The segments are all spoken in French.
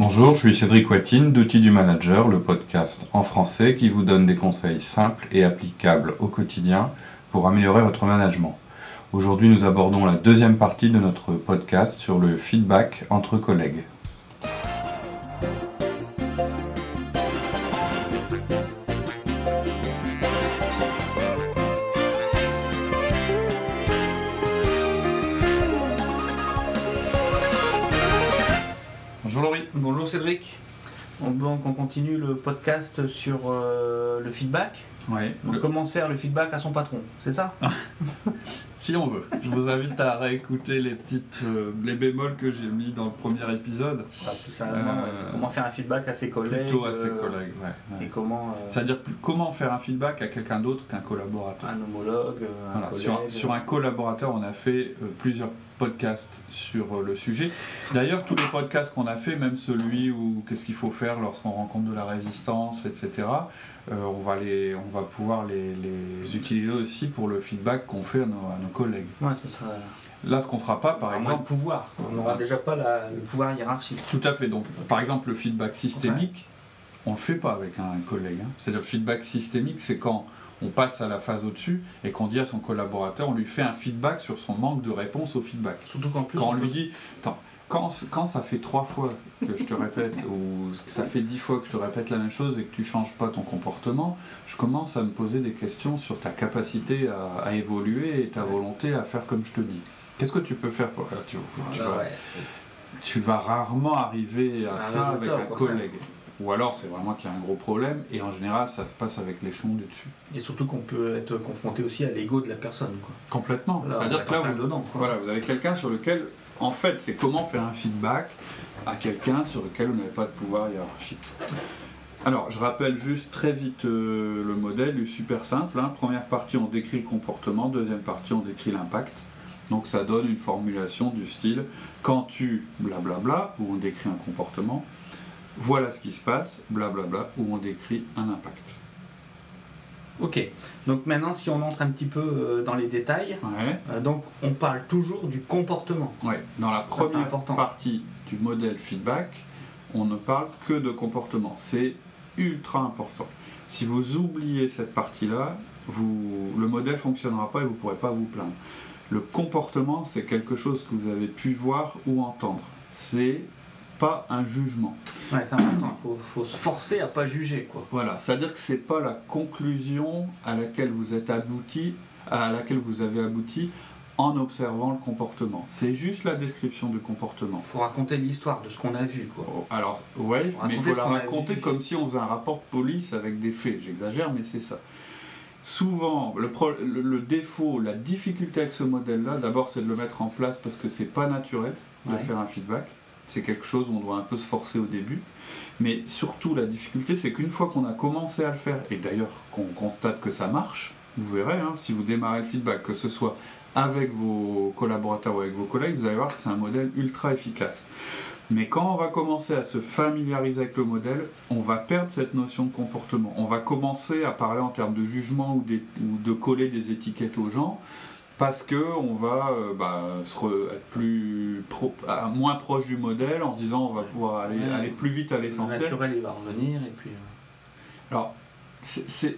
Bonjour, je suis Cédric Watine d'Outils du Manager, le podcast en français qui vous donne des conseils simples et applicables au quotidien pour améliorer votre management. Aujourd'hui, nous abordons la deuxième partie de notre podcast sur le feedback entre collègues. Continue le podcast sur euh, le feedback. Oui. Donc, comment faire le feedback à son patron, c'est ça? Si on veut. Je vous invite à réécouter les petites euh, les bémols que j'ai mis dans le premier épisode. Tout simplement, Euh, ouais. comment faire un feedback à ses collègues. Plutôt à ses euh, collègues. ouais, ouais. Et comment C'est-à-dire comment faire un feedback à quelqu'un d'autre qu'un collaborateur. un homologue, un Voilà, collègue. sur, sur un collaborateur, on a fait plusieurs podcasts sur euh, le sujet. D'ailleurs, tous les podcasts qu'on a fait, même celui où qu'est-ce qu'il faut faire lorsqu'on rencontre de la résistance, etc., euh, on, va les, on va pouvoir les, les utiliser aussi pour le feedback qu'on fait à nos, à nos collègues. Ouais, ce sera Là, ce qu'on fera pas, par exemple, de pouvoir. On n'aura Ah. déjà pas la- le pouvoir hiérarchique. Tout à fait. Donc, par exemple, le feedback systémique, on ne le fait pas avec un collègue. hein. C'est-à-dire le feedback systémique, c'est quand on passe à la phase au-dessus et qu'on dit à son collaborateur, on lui fait un feedback sur son manque de réponse au feedback. Surtout qu'en plus. Quand on lui dit, attends, quand, quand ça fait trois fois que je te répète, ou ça fait dix fois que je te répète la même chose et que tu changes pas ton comportement, je commence à me poser des questions sur ta capacité à, à évoluer et ta volonté à faire comme je te dis. Qu'est-ce que tu peux faire pour tu, tu vas, tu vas rarement arriver à ça avec un collègue. Ou alors c'est vraiment qu'il y a un gros problème et en général ça se passe avec l'échelon du dessus. Et surtout qu'on peut être confronté aussi à l'ego de la personne. Quoi. Complètement. C'est-à-dire est que là, vous, dedans. voilà, vous avez quelqu'un sur lequel, en fait, c'est comment faire un feedback à quelqu'un sur lequel vous n'avez pas de pouvoir hiérarchique. Alors, je rappelle juste très vite euh, le modèle, il est super simple. hein. Première partie, on décrit le comportement. Deuxième partie, on décrit l'impact. Donc, ça donne une formulation du style quand tu blablabla, où on décrit un comportement, voilà ce qui se passe, blablabla, où on décrit un impact. Ok. Donc maintenant, si on entre un petit peu euh, dans les détails, Ouais. euh, donc on parle toujours du comportement. Ouais, dans la première partie du modèle feedback, on ne parle que de comportement. C'est ultra important. Si vous oubliez cette partie-là, vous, le modèle ne fonctionnera pas et vous ne pourrez pas vous plaindre. Le comportement, c'est quelque chose que vous avez pu voir ou entendre. C'est pas un jugement. Ouais, c'est important. Il faut, faut se forcer à pas juger, quoi. Voilà, c'est-à-dire que c'est pas la conclusion à laquelle vous êtes abouti, à laquelle vous avez abouti en observant le comportement. C'est juste la description du comportement. faut raconter l'histoire de ce qu'on a vu, quoi. Oh, Alors, ouais, Faut mais il faut la raconter comme si on faisait un rapport de police avec des faits. J'exagère, mais c'est ça. Souvent, le, pro- le- le défaut, la difficulté avec ce modèle-là, d'abord, c'est de le mettre en place parce que c'est pas naturel de Ouais. faire un feedback. C'est quelque chose où on doit un peu se forcer au début. Mais surtout, la difficulté, c'est qu'une fois qu'on a commencé à le faire, et d'ailleurs qu'on constate que ça marche, vous verrez, hein, si vous démarrez le feedback, que ce soit avec vos collaborateurs ou avec vos collègues, vous allez voir que c'est un modèle ultra efficace. Mais quand on va commencer à se familiariser avec le modèle, on va perdre cette notion de comportement. On va commencer à parler en termes de jugement ou, de coller des étiquettes aux gens parce que on va euh, bah, se re- être plus pro- à- moins proche du modèle en se disant on va pouvoir aller, Ouais. aller plus vite à Le l'essentiel. naturel, il va revenir, et puis... euh, Alors, c'est-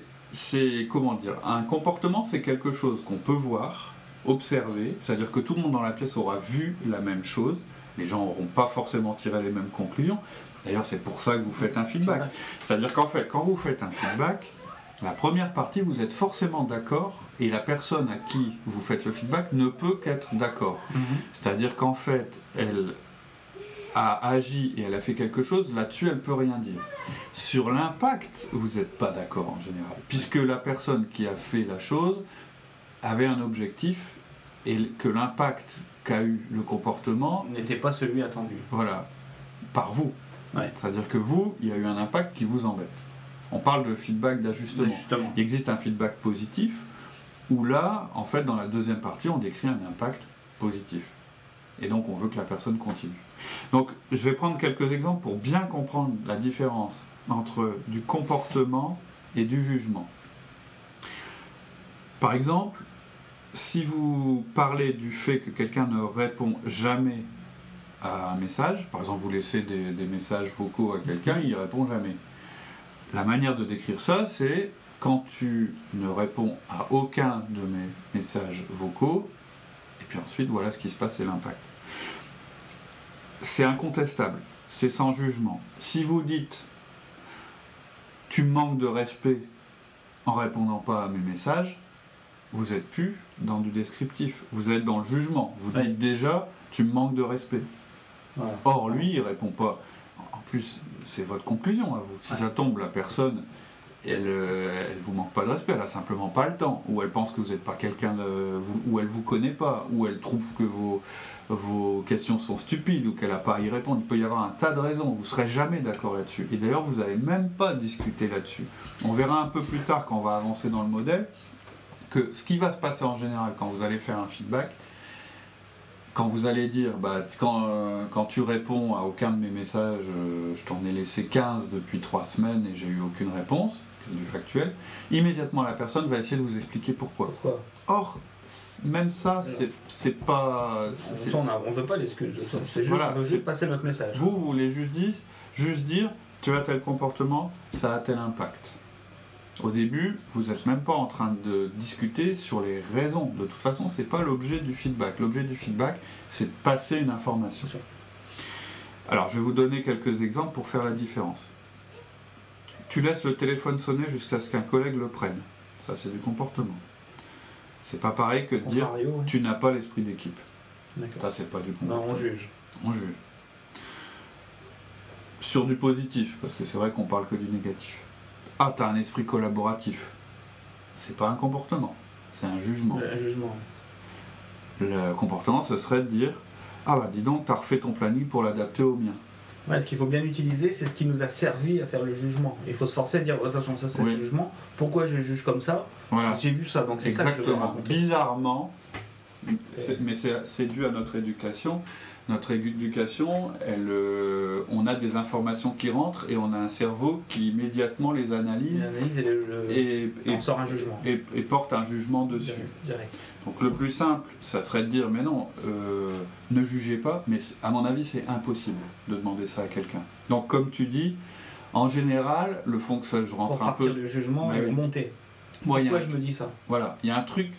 comment dire Un comportement, c'est quelque chose qu'on peut voir, observer, c'est-à-dire que tout le monde dans la pièce aura vu la même chose. Les gens n'auront pas forcément tiré les mêmes conclusions. D'ailleurs, c'est pour ça que vous faites un feedback. C'est-à-dire qu'en fait, quand vous faites un feedback, la première partie, vous êtes forcément d'accord, et la personne à qui vous faites le feedback ne peut qu'être d'accord. Mhm. C'est-à-dire qu'en fait, elle a agi et elle a fait quelque chose, là-dessus, elle peut rien dire. Sur l'impact, vous n'êtes pas d'accord en général, puisque la personne qui a fait la chose avait un objectif et que l'impact qu'a eu le comportement, N'était pas celui attendu. voilà, par vous. Ouais. C'est-à-dire que vous, il y a eu un impact qui vous embête. On parle de feedback d'ajustement. Justement. Il existe un feedback positif, où là, en fait, dans la deuxième partie, on décrit un impact positif. Et donc, on veut que la personne continue. Donc, je vais prendre quelques exemples pour bien comprendre la différence entre du comportement et du jugement. Par exemple, si vous parlez du fait que quelqu'un ne répond jamais à un message, par exemple vous laissez des, des messages vocaux à quelqu'un, il répond jamais. La manière de décrire ça, c'est quand tu ne réponds à aucun de mes messages vocaux, et puis ensuite voilà ce qui se passe et l'impact. C'est incontestable, c'est sans jugement. Si vous dites tu manques de respect en répondant pas à mes messages, vous êtes plus dans du descriptif, vous êtes dans le jugement. Vous dites déjà tu me manques de respect. Voilà. Or, lui, il répond pas. En plus, c'est votre conclusion à vous. Si Ouais. ça tombe, la personne, elle, euh, elle vous manque pas de respect, elle a simplement pas le temps, ou elle pense que vous n'êtes pas quelqu'un ou elle vous connaît pas, ou elle trouve que vos, vos questions sont stupides, ou qu'elle n'a pas à y répondre. Il peut y avoir un tas de raisons. Vous serez jamais d'accord là-dessus. Et d'ailleurs, vous n'allez même pas discuter là-dessus. On verra un peu plus tard quand on va avancer dans le modèle que ce qui va se passer en général quand vous allez faire un feedback, quand vous allez dire, bah, quand, euh, quand tu réponds à aucun de mes messages, euh, je t'en ai laissé 15 depuis 3 semaines et j'ai eu aucune réponse, du factuel, immédiatement la personne va essayer de vous expliquer pourquoi. Pourquoi? Or, même ça, c'est pas. On ne veut pas d'excuses. c'est- juste, voilà, on veut juste passer notre message. Vous, vous voulez juste dire, juste dire, tu as tel comportement, ça a tel impact. Au début, vous n'êtes même pas en train de discuter sur les raisons. De toute façon, c'est pas l'objet du feedback. L'objet du feedback, c'est de passer une information. Alors, je vais vous donner quelques exemples pour faire la différence. Tu laisses le téléphone sonner jusqu'à ce qu'un collègue le prenne. Ça, c'est du comportement. C'est pas pareil que de dire oui. tu n'as pas l'esprit d'équipe. Ça, c'est pas du Non, comportement. on juge. On juge. Sur du positif, parce que c'est vrai qu'on parle que du négatif. Ah, t'as un esprit collaboratif. C'est pas un comportement, c'est un jugement. Le comportement, ce serait de dire Ah bah dis donc, t'as refait ton planning pour l'adapter au mien. Ouais, ce qu'il faut bien utiliser, c'est ce qui nous a servi à faire le jugement. Il faut se forcer à dire, oh, attention, ça c'est Oui. le jugement. Pourquoi je juge comme ça? Voilà. J'ai vu ça, donc c'est ça que je veux. Bizarrement, c'est- mais c'est dû à notre éducation. Notre éducation, elle, euh, on a des informations qui rentrent et on a un cerveau qui immédiatement les analyse analyse et, le- le- sort un jugement. et- et porte un jugement dessus. Direct. Donc le plus simple, ça serait de dire, mais non, euh, ne jugez pas, mais à mon avis, c'est impossible de demander ça à quelqu'un. Donc comme tu dis, en général, le fonctionnement, je Pour rentre un partir peu... du jugement Bah et oui. Pourquoi un- je me dis ça? Voilà, il y a un truc,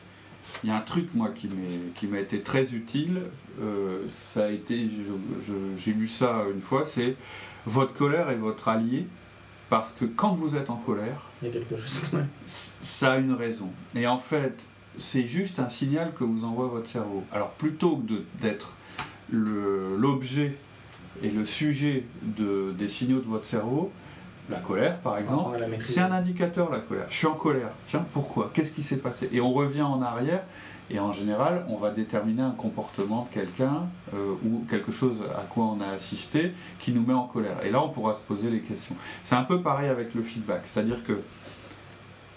il y a un truc moi qui m'est qui m'a été très utile. euh, ça a été, j'ai lu ça une fois, c'est votre colère est votre allié parce que quand vous êtes en colère, Il y a quelque chose. ouais. c- ça a une raison. Et en fait, c'est juste un signal que vous envoie votre cerveau. Alors plutôt que d'être l'objet et le sujet de, des signaux de votre cerveau, la colère par exemple, c'est un indicateur la colère. Je suis en colère. Tiens, pourquoi? Qu'est-ce qui s'est passé? Et on revient en arrière et en général, on va déterminer un comportement de quelqu'un euh, ou quelque chose à quoi on a assisté qui nous met en colère. Et là, on pourra se poser les questions. C'est un peu pareil avec le feedback, c'est-à-dire que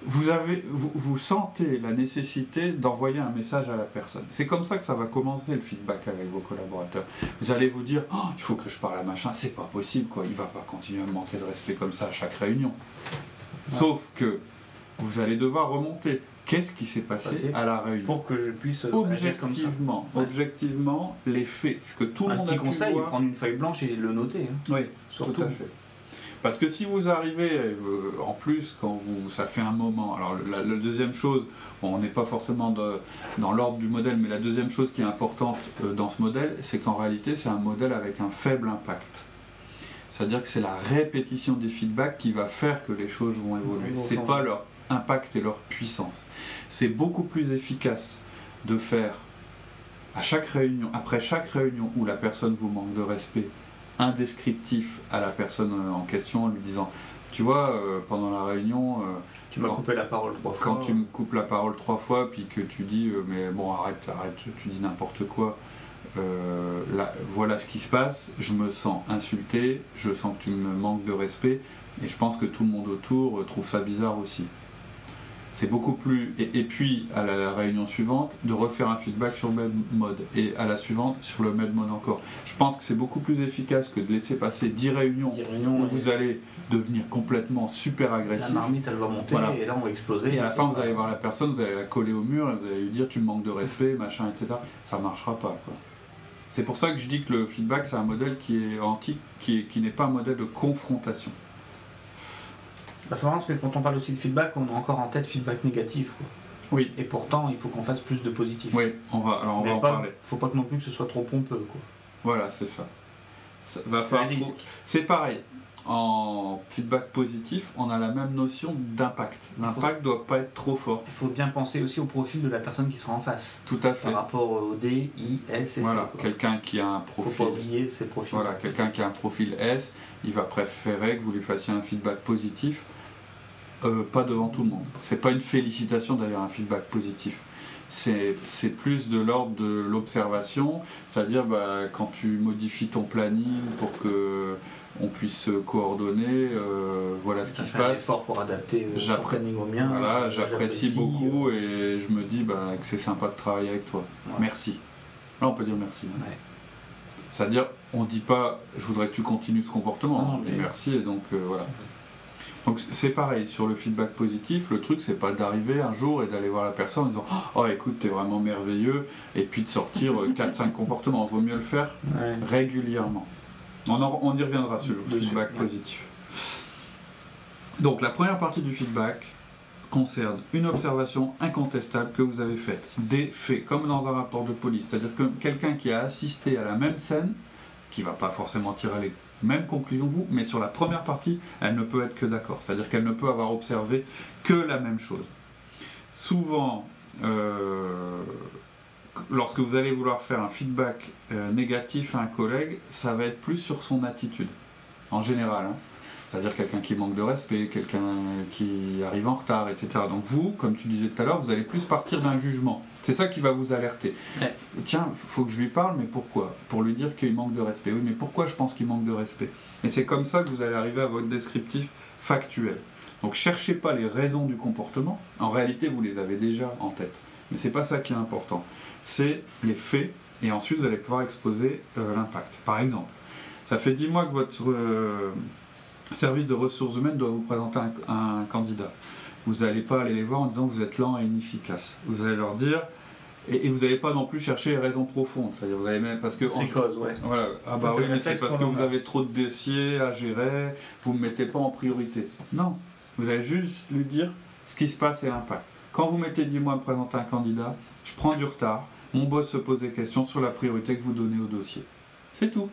vous, avez, vous, vous sentez la nécessité d'envoyer un message à la personne. C'est comme ça que ça va commencer le feedback avec vos collaborateurs. Vous allez vous dire, Oh, il faut que je parle à machin, c'est pas possible, quoi. il va pas continuer à me manquer de respect comme ça à chaque réunion. Sauf que vous allez devoir remonter. Qu'est-ce qui s'est passé Passé. à la réunion Pour que je puisse euh, agir comme ça. Objectivement, Ouais. objectivement, les faits, ce que tout le un monde petit a pu conseil, voir. prendre une feuille blanche et le noter. hein. Oui, Surtout. tout à fait. Parce que si vous arrivez, euh, en plus, quand vous, ça fait un moment, alors la, la deuxième chose, bon, on n'est pas forcément de- dans l'ordre du modèle, mais la deuxième chose qui est importante euh, dans ce modèle, c'est qu'en réalité, c'est un modèle avec un faible impact. C'est-à-dire que c'est la répétition des feedbacks qui va faire que les choses vont évoluer. Vont C'est pas leur impact et leur puissance. C'est beaucoup plus efficace de faire à chaque réunion, après chaque réunion où la personne vous manque de respect, un descriptif à la personne euh, en question en lui disant Tu vois, euh, pendant la réunion, euh, Tu m'as Quand- coupé la parole trois fois. quand tu me coupes la parole trois fois, puis que tu dis euh, Mais bon, arrête, arrête, tu dis n'importe quoi. là, voilà ce qui se passe, je me sens insulté, je sens que tu me manques de respect, et je pense que tout le monde autour trouve ça bizarre aussi. C'est beaucoup plus. Et, et puis, à la réunion suivante, de refaire un feedback sur le même mode. Et à la suivante, sur le même mode encore. Je pense que c'est beaucoup plus efficace que de laisser passer 10 réunions où vous allez devenir complètement super La agressif. marmite, elle va monter Voilà. et là, on va exploser. Et à la fin, vous allez voir la personne, vous allez la coller au mur, et vous allez lui dire tu me manques de respect, machin, etc. Ça marchera pas, quoi. C'est pour ça que je dis que le feedback, c'est un modèle qui est antique, qui n'est pas un modèle de confrontation. Bah, c'est marrant parce que quand on parle aussi de feedback, on a encore en tête feedback négatif. quoi. Oui. Et pourtant, il faut qu'on fasse plus de positif. Oui, on va, alors on Mais va en pas- parler. faut pas que non plus que ce soit trop pompeux. Quoi. Voilà, c'est ça. Ça va C'est pareil. En feedback positif, on a la même notion d'impact. L'impact doit pas être trop fort. Il faut bien penser aussi au profil de la personne qui sera en face. Tout à fait. Par rapport au D, I, S et Voilà, quelqu'un qui a un Faut profil. pas oublier ces profils. Voilà, quelqu'un qui a un profil S, il va préférer que vous lui fassiez un feedback positif, euh, pas devant tout le monde. C'est pas une félicitation d'ailleurs un feedback positif. C'est c'est plus de l'ordre de l'observation, c'est-à-dire bah, quand tu modifies ton planning pour que on puisse se coordonner, euh, voilà ce qui se passe. effort pour adapter euh, au mien. Voilà, euh, j'apprécie beaucoup et je me dis bah, que c'est sympa de travailler avec toi. Ouais. Merci. Là, on peut dire merci. hein. Ouais. C'est-à-dire, on dit pas je voudrais que tu continues ce comportement, Non, non, mais- merci et donc euh, voilà. Donc c'est pareil, sur le feedback positif, le truc c'est pas d'arriver un jour et d'aller voir la personne en disant Oh écoute, t'es vraiment merveilleux, et puis de sortir 4-5 comportements. Vaut mieux le faire Ouais. régulièrement. On, en- on y reviendra sur le Dessus, feedback ouais. positif. Donc la première partie du feedback concerne une observation incontestable que vous avez faite, des faits, comme dans un rapport de police. C'est-à-dire que quelqu'un qui a assisté à la même scène, qui va pas forcément tirer les mêmes conclusions que vous, mais sur la première partie, elle ne peut être que d'accord. C'est-à-dire qu'elle ne peut avoir observé que la même chose. Souvent, euh, lorsque vous allez vouloir faire un feedback euh, négatif à un collègue, ça va être plus sur son attitude, en général. hein. C'est-à-dire quelqu'un qui manque de respect, quelqu'un qui arrive en retard, etc. Donc vous, comme tu disais tout à l'heure, vous allez plus partir d'un jugement. C'est ça qui va vous alerter. Ouais. Tiens, faut que je lui parle, mais pourquoi? Pour lui dire qu'il manque de respect. Oui, mais pourquoi je pense qu'il manque de respect? Et c'est comme ça que vous allez arriver à votre descriptif factuel. Donc cherchez pas les raisons du comportement. En réalité, vous les avez déjà en tête. Mais c'est pas ça qui est important. C'est les faits et ensuite vous allez pouvoir exposer euh, l'impact. Par exemple, ça fait 10 mois que votre euh, service de ressources humaines doit vous présenter un, un candidat. Vous n'allez pas aller les voir en disant que vous êtes lent et inefficace. Vous allez leur dire, et, vous n'allez pas non plus chercher les raisons profondes. C'est-à-dire, vous allez même, parce que C'est cause, ouais. voilà, ah bah oui, mais c'est parce que vous avez trop de dossiers à gérer, vous ne me mettez pas en priorité. Non, vous allez juste lui dire ce qui se passe et l'impact. Quand vous mettez 10 mois à me présenter un candidat, je prends du retard, mon boss se pose des questions sur la priorité que vous donnez au dossier. C'est tout.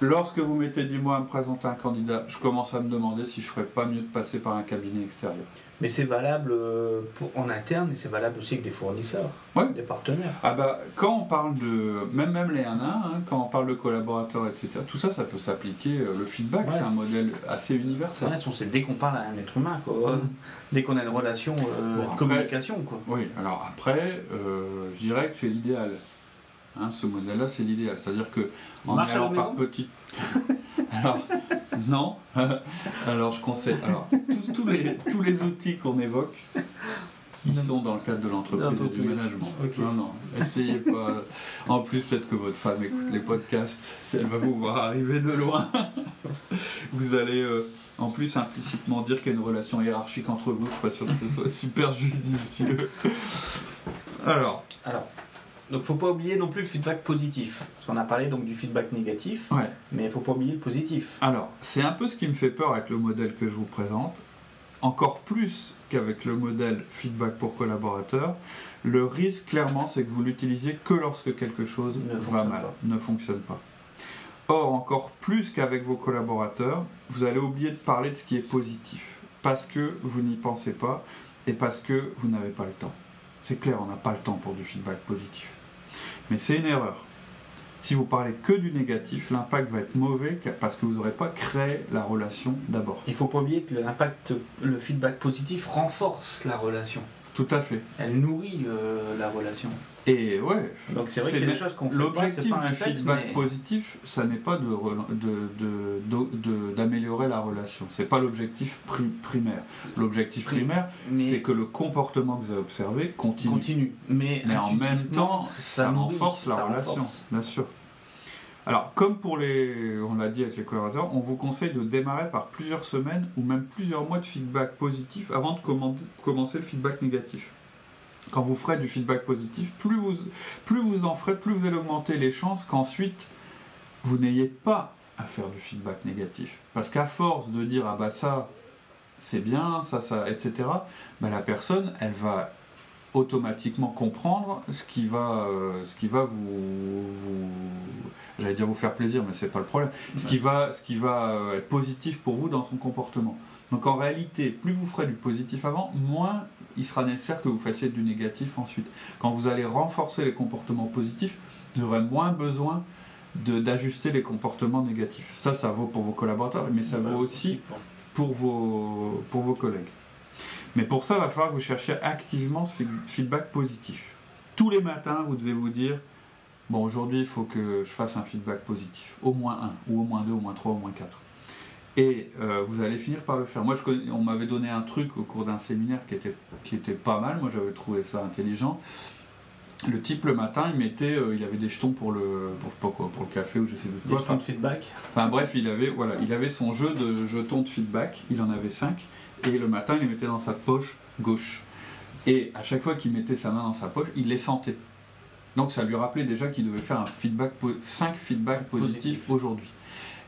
Lorsque vous mettez 10 mois à me présenter un candidat, je commence à me demander si je ferais pas mieux de passer par un cabinet extérieur. Mais c'est valable euh, pour, en interne et c'est valable aussi avec des fournisseurs, Ouais. des partenaires. Ah bah, quand on parle de, même, même les 1 à 1, hein, quand on parle de collaborateurs, etc., tout ça, ça peut s'appliquer. euh, Le feedback, Ouais. c'est un modèle assez universel. Ouais, c'est dès qu'on parle à un être humain, quoi. Dès qu'on a une relation euh, Bon, de après- communication, quoi. Oui, alors après, euh, je dirais que c'est l'idéal. Hein, ce modèle-là, c'est l'idéal. C'est-à-dire que en Marche allant par petites. alors, non. alors, je conseille. Alors, tous- tous les, tous les outils qu'on évoque, ils sont dans le cadre de l'entreprise et du management. Non, non, essayez pas. En plus, peut-être que votre femme écoute les podcasts. Elle va vous voir arriver de loin. Vous allez. euh, en plus, implicitement dire qu'il y a une relation hiérarchique entre vous, je suis pas sûr que ce soit super judicieux. Alors, Alors, donc faut pas oublier non plus le feedback positif. Parce qu'on a parlé donc du feedback négatif, ouais. mais il faut pas oublier le positif. Alors, c'est un peu ce qui me fait peur avec le modèle que je vous présente. Encore plus qu'avec le modèle feedback pour collaborateurs, le risque clairement c'est que vous l'utilisiez que lorsque quelque chose Ne va mal, pas. ne fonctionne pas. Or, encore plus qu'avec vos collaborateurs, vous allez oublier de parler de ce qui est positif, parce que vous n'y pensez pas et parce que vous n'avez pas le temps. C'est clair, on n'a pas le temps pour du feedback positif. Mais c'est une erreur. Si vous parlez que du négatif, l'impact va être mauvais parce que vous n'aurez pas créé la relation d'abord. Il faut pas oublier que l'impact, le feedback positif renforce la relation. Tout à fait. Elle nourrit euh, la relation. Et ouais, Donc c'est vrai qu'on fait L'objectif du feedback mais- positif, ça n'est pas de rela- de- de- de- de- d'améliorer la relation. C'est pas l'objectif pri- primaire. L'objectif Pri- primaire, c'est que le comportement que vous avez observé continue. continue. Mais, Mais en même temps, ça, renforce la ça relation, renforce. bien sûr. Alors, comme pour les, on l'a dit avec les collaborateurs, on vous conseille de démarrer par plusieurs semaines ou même plusieurs mois de feedback positif avant de commencer le feedback négatif. quand vous ferez du feedback positif, plus vous, plus vous en ferez, plus vous allez augmenter les chances qu'ensuite vous n'ayez pas à faire du feedback négatif. Parce qu'à force de dire ah bah ça c'est bien, ça, ça, etc., bah la personne, elle va automatiquement comprendre ce qui va, euh, ce qui va vous, vous j'allais dire vous faire plaisir, mais c'est pas le problème, ce qui va, ce qui va euh, être positif pour vous dans son comportement. Donc en réalité, plus vous ferez du positif avant, moins il sera nécessaire que vous fassiez du négatif ensuite. Quand vous allez renforcer les comportements positifs, vous aurez moins besoin d'ajuster les comportements négatifs. Ça, ça vaut pour vos collaborateurs, mais ça vaut aussi pour vos, pour vos collègues. Mais pour ça, il va falloir que vous cherchiez activement ce feedback positif. Tous les matins, vous devez vous dire, bon, aujourd'hui, il faut que je fasse un feedback positif. Au moins un, ou au moins deux, au moins trois, au moins quatre. Et euh, vous allez finir par le faire. Moi, je on m'avait donné un truc au cours d'un séminaire qui était, qui était pas mal. Moi, j'avais trouvé ça intelligent. Le type le matin, il mettait, euh, il avait des jetons pour le, pour, pas quoi, pour le café ou je sais pas. Des jetons de feedback. Enfin bref, il avait, voilà, il avait son jeu de jetons de feedback. Il en avait cinq et le matin, il les mettait dans sa poche gauche. Et à chaque fois qu'il mettait sa main dans sa poche, il les sentait. Donc ça lui rappelait déjà qu'il devait faire un feedback, 5 feedbacks positifs aujourd'hui.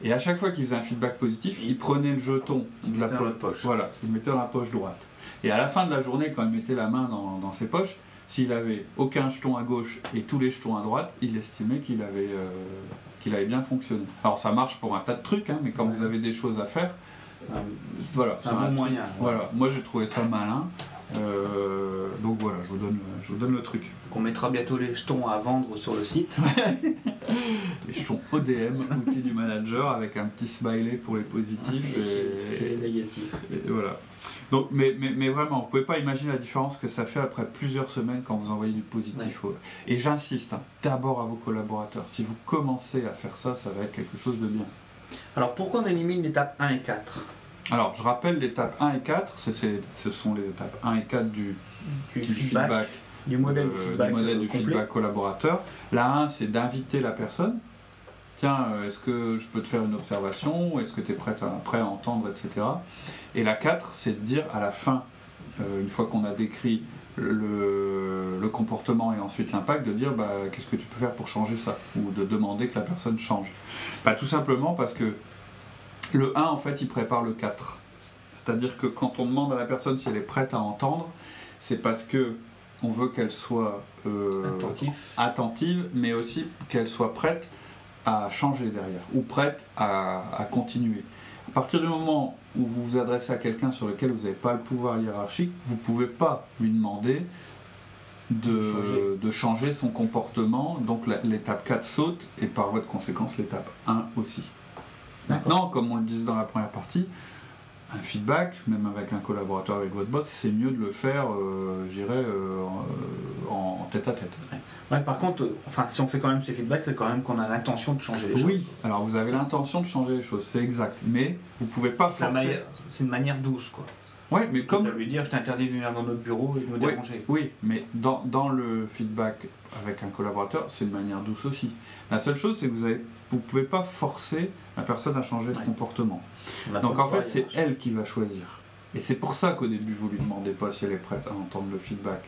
Et à chaque fois qu'il faisait un feedback positif, il prenait le jeton de la poche, Voilà, il le mettait dans la poche droite. Et à la fin de la journée, quand il mettait la main dans, ses poches, s'il avait aucun jeton à gauche et tous les jetons à droite, il estimait qu'il avait, euh, qu'il avait bien fonctionné. Alors ça marche pour un tas de trucs, hein, mais quand vous avez des choses à faire, voilà, c'est un bon moyen. Voilà, moi j'ai trouvé ça malin. Euh, donc voilà, je vous, donne, je vous donne le truc. On mettra bientôt les jetons à vendre sur le site. les jetons ODM, outil du manager, avec un petit smiley pour les positifs et, les négatifs. Et voilà. Donc, mais, mais, mais, vraiment, vous ne pouvez pas imaginer la différence que ça fait après plusieurs semaines quand vous envoyez du positif. Et j'insiste, hein, d'abord à vos collaborateurs. Si vous commencez à faire ça, ça va être quelque chose de bien. Alors pourquoi on élimine l'étape 1 et 4 alors, je rappelle l'étape 1 et 4, ce sont les étapes 1 et 4 du, feedback, du modèle, du feedback, collaborateur. La 1, c'est d'inviter la personne. Tiens, euh, est-ce que je peux te faire une observation? Est-ce que tu es prêt à, prêt à entendre, etc. Et la 4, c'est de dire à la fin, euh, une fois qu'on a décrit le, comportement et ensuite l'impact, de dire bah, qu'est-ce que tu peux faire pour changer ça Ou de demander que la personne change. Bah, tout simplement parce que le 1, en fait, il prépare le 4. C'est-à-dire que quand on demande à la personne si elle est prête à entendre, c'est parce que on veut qu'elle soit euh, attentive, mais aussi qu'elle soit prête à changer derrière, ou prête à, continuer. À partir du moment où vous vous adressez à quelqu'un sur lequel vous n'avez pas le pouvoir hiérarchique, vous ne pouvez pas lui demander de, de, changer son comportement. Donc l'étape 4 saute, et par voie de conséquence, l'étape 1 aussi. Maintenant, comme on le disait dans la première partie, un feedback, même avec un collaborateur, avec votre boss, c'est mieux de le faire, euh, je dirais, euh, en tête à tête. Ouais. par contre, euh, enfin, si on fait quand même ces feedbacks, c'est quand même qu'on a l'intention de changer les choses. Oui, alors vous avez l'intention de changer les choses, c'est exact, mais vous pouvez pas forcer. C'est une manière douce, quoi. Oui, mais comme. lui dire, je t'interdis de venir dans notre bureau et de me déranger. Oui, mais dans, dans, le feedback avec un collaborateur, c'est une manière douce aussi. La seule chose, c'est que vous avez vous ne pouvez pas forcer la personne à changer ce comportement. Donc en fait, c'est elle qui va choisir. Et c'est pour ça qu'au début, vous lui demandez pas si elle est prête à entendre le feedback.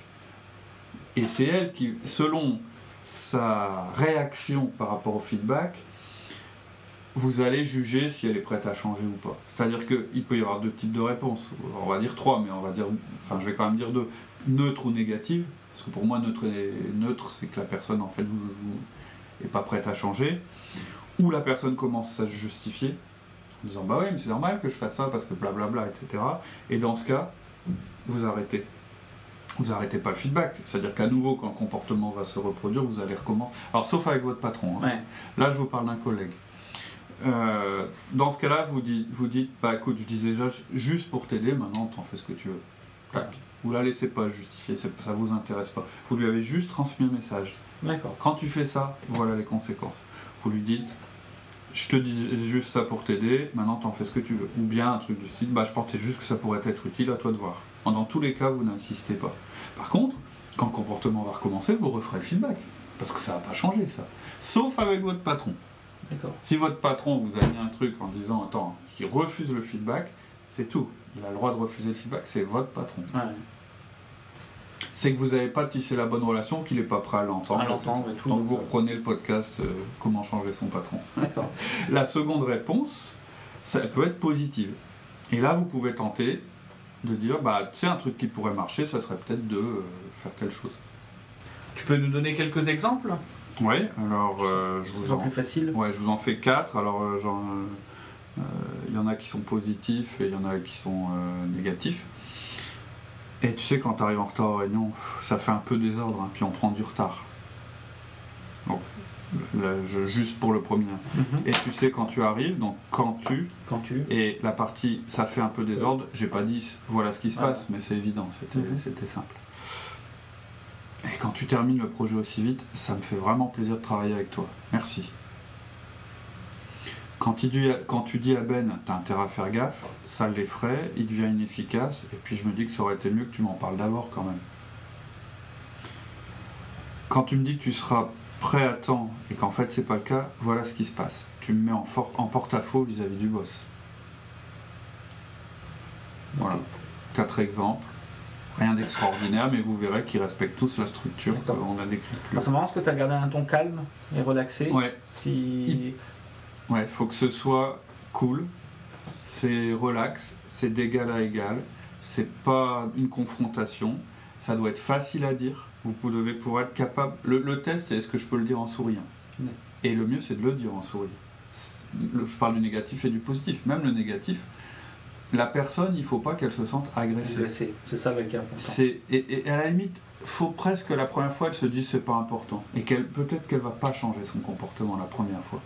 Et c'est elle qui, selon sa réaction par rapport au feedback, vous allez juger si elle est prête à changer ou pas. C'est-à-dire qu'il peut y avoir deux types de réponses. On va dire trois, mais on va dire, enfin, je vais quand même dire deux. Neutre ou négative. Parce que pour moi, neutre, neutre c'est que la personne, en fait, vous, vous est pas prête à changer où la personne commence à se justifier, en disant bah oui, mais c'est normal que je fasse ça parce que blablabla, etc. Et dans ce cas, vous arrêtez. Vous arrêtez pas le feedback. C'est-à-dire qu'à nouveau, quand le comportement va se reproduire, vous allez recommencer. Alors, sauf avec votre patron. Hein. Là, je vous parle d'un collègue. Euh, dans ce cas-là, vous dites, vous dites, bah écoute, je disais déjà juste pour t'aider, maintenant t'en fais ce que tu veux. Tac. Vous la laissez pas justifier, ça vous intéresse pas. Vous lui avez juste transmis un message. D'accord. Quand tu fais ça, voilà les conséquences. Vous lui dites, je te dis juste ça pour t'aider, maintenant t'en fais ce que tu veux. Ou bien un truc du style, bah je portais juste que ça pourrait être utile, à toi de voir. Dans tous les cas, vous n'insistez pas. Par contre, quand le comportement va recommencer, vous referez le feedback. Parce que ça va pas changer ça. Sauf avec votre patron. Si votre patron vous a mis un truc en disant, attends, il refuse le feedback, c'est tout. Il a le droit de refuser le feedback, c'est votre patron. c'est que vous n'avez pas tissé la bonne relation, qu'il n'est pas prêt à l'entendre. Et tout. Donc vous reprenez le podcast euh, Comment changer son patron. La seconde réponse, ça peut être positive. Et là, vous pouvez tenter de dire, bah, tu sais, un truc qui pourrait marcher, ça serait peut-être de euh, faire telle chose. Tu peux nous donner quelques exemples? Oui, alors euh, je vous en plus facile Ouais, je vous en fais quatre. Alors, euh, genre, euh, euh, il y en a qui sont positifs et il y en a qui sont euh, négatifs. Et tu sais, quand tu arrives en retard aux réunions, ça fait un peu désordre, hein, puis on prend du retard. Donc, là, je- juste pour le premier. Mhm. Et tu sais, quand tu arrives, donc quand tu, Quand tu. et la partie ça fait un peu désordre, j'ai pas dit voilà ce qui se Ah. passe, mais c'est évident, c'était Mhm. c'était simple. Et quand tu termines le projet aussi vite, ça me fait vraiment plaisir de travailler avec toi. Merci. Quand tu dis, à Ben, t'as intérêt à faire gaffe, ça l'effraie, il devient inefficace, et puis je me dis que ça aurait été mieux que tu m'en parles d'abord quand même. Quand tu me dis que tu seras prêt à temps et qu'en fait c'est pas le cas, voilà ce qui se passe. Tu me mets en, porte-à-faux vis-à-vis du boss. Voilà. Quatre exemples. Rien d'extraordinaire, mais vous verrez qu'ils respectent tous la structure qu'on a décrite plus C'est marrant parce que tu as gardé un ton calme et relaxé. Ouais, Si... ouais, faut que ce soit cool, c'est relax, c'est d'égal à égal, c'est pas une confrontation, ça doit être facile à dire. Vous devez pour être capable. Le, le test, c'est est-ce que je peux le dire en souriant? Ouais. Et le mieux, c'est de le dire en souriant. Le- Je parle du négatif et du positif. Même le négatif, la personne, il faut pas qu'elle se sente agressée. Agressé. C'est ça le cas. C'est et, et à la limite, faut presque la première fois elle se dise c'est pas important et qu'elle peut-être qu'elle va pas changer son comportement la première fois.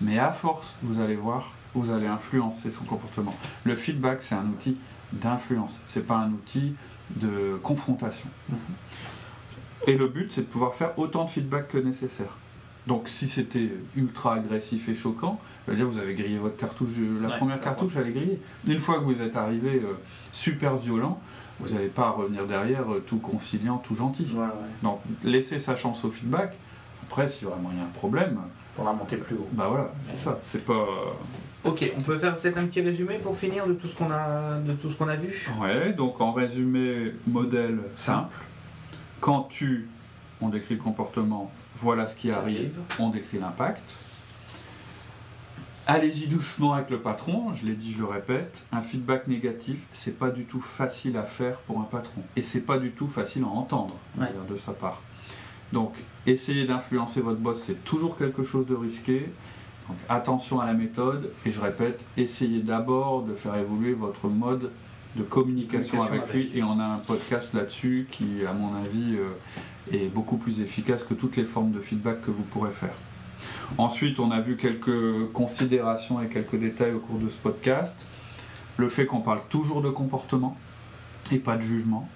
Mais à force, vous allez voir, vous allez influencer son comportement. Le feedback, c'est un outil d'influence, c'est pas un outil de confrontation. Mhm. Et le but, c'est de pouvoir faire autant de feedback que nécessaire. Donc si c'était ultra agressif et choquant, je veux dire, vous avez grillé votre cartouche, la Ouais, première cartouche, elle est grillée. Une fois que vous êtes arrivé euh, super violent, vous n'allez pas revenir derrière euh, tout conciliant, tout gentil. Voilà, ouais. Donc laissez sa chance au feedback. Après, si vraiment il y a un problème, Faudra monter plus haut. bah voilà, c'est ça. C'est pas. Ok, on peut faire peut-être un petit résumé pour finir de tout ce qu'on a, de tout ce qu'on a vu? Ouais, donc en résumé, modèle simple. Quand tu, on décrit le comportement, voilà ce qui arrive, on décrit l'impact. Allez-y doucement avec le patron, je l'ai dit, je le répète, un feedback négatif, c'est pas du tout facile à faire pour un patron. Et c'est pas du tout facile à entendre Ouais. de sa part. Donc, essayer d'influencer votre boss, c'est toujours quelque chose de risqué. Donc, attention à la méthode, et je répète, essayez d'abord de faire évoluer votre mode de communication, Communication avec, avec. lui, et on a un podcast là-dessus qui, à mon avis, euh, est beaucoup plus efficace que toutes les formes de feedback que vous pourrez faire. Ensuite, on a vu quelques considérations et quelques détails au cours de ce podcast. Le fait qu'on parle toujours de comportement et pas de jugement.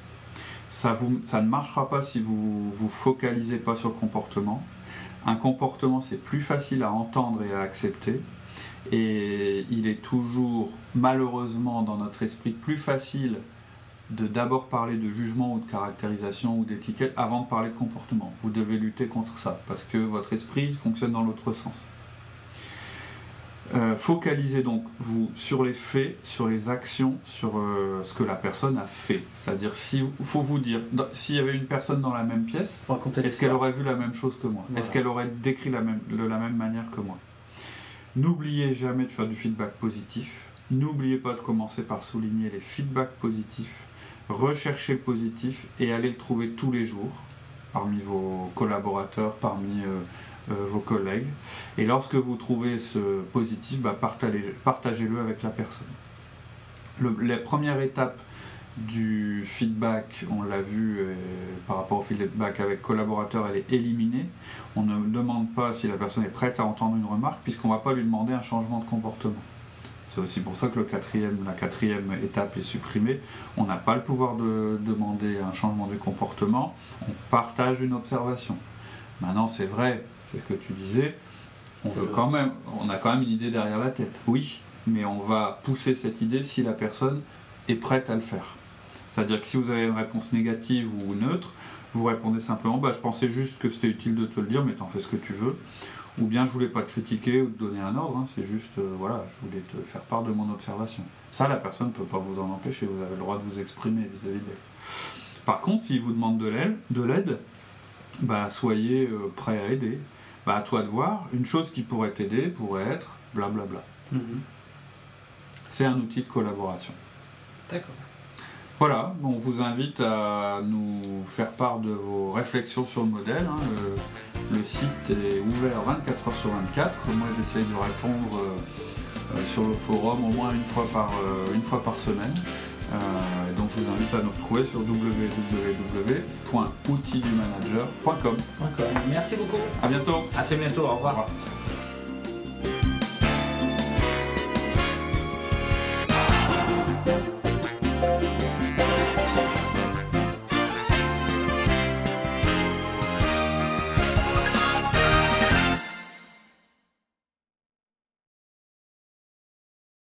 Ça, vous, ça ne marchera pas si vous vous focalisez pas sur le comportement. Un comportement, c'est plus facile à entendre et à accepter. Et il est toujours, malheureusement, dans notre esprit, plus facile de d'abord parler de jugement ou de caractérisation ou d'étiquette avant de parler de comportement. Vous devez lutter contre ça parce que votre esprit fonctionne dans l'autre sens. Euh, focalisez donc vous sur les faits, sur les actions, sur euh, ce que la personne a fait. C'est-à-dire, si faut vous dire, s'il y avait une personne dans la même pièce, est-ce qu'elle aurait vu la même chose que moi? Voilà. Est-ce qu'elle aurait décrit la même, de la même manière que moi? N'oubliez jamais de faire du feedback positif. N'oubliez pas de commencer par souligner les feedbacks positifs. Recherchez le positif et allez le trouver tous les jours parmi vos collaborateurs, parmi euh, euh, vos collègues. Et lorsque vous trouvez ce positif, bah, partagez- partagez-le avec la personne. La première étape du feedback, on l'a vu euh, par rapport au feedback avec collaborateur, elle est éliminée. On ne demande pas si la personne est prête à entendre une remarque, puisqu'on ne va pas lui demander un changement de comportement. C'est aussi pour ça que le quatrième, la quatrième étape est supprimée. On n'a pas le pouvoir de demander un changement de comportement, on partage une observation. Maintenant, c'est vrai, c'est ce que tu disais, on veut quand même, on a quand même une idée derrière la tête. Oui, mais on va pousser cette idée si la personne est prête à le faire. C'est-à-dire que si vous avez une réponse négative ou neutre, vous répondez simplement bah, Je pensais juste que c'était utile de te le dire, mais t'en fais ce que tu veux. Ou bien je voulais pas te critiquer ou te donner un ordre, hein, c'est juste, euh, voilà, je voulais te faire part de mon observation. Ça, la personne ne peut pas vous en empêcher, vous avez le droit de vous exprimer vis-à-vis d'elle. Par contre, s'il vous demande de l'aide, de l'aide, bah, soyez euh, prêt à aider. Bah, à toi de voir. Une chose qui pourrait t'aider pourrait être blablabla. Mhm. C'est un outil de collaboration. D'accord. Voilà, on vous invite à nous faire part de vos réflexions sur le modèle. hein. Le, le site est ouvert 24 heures sur 24. Moi, j'essaye de répondre euh, euh, sur le forum au moins une fois par, euh, une fois par semaine. Euh, donc, je vous invite à nous retrouver sur www.outildumanager.com. Merci beaucoup. À bientôt. À très bientôt. Au revoir. Au revoir.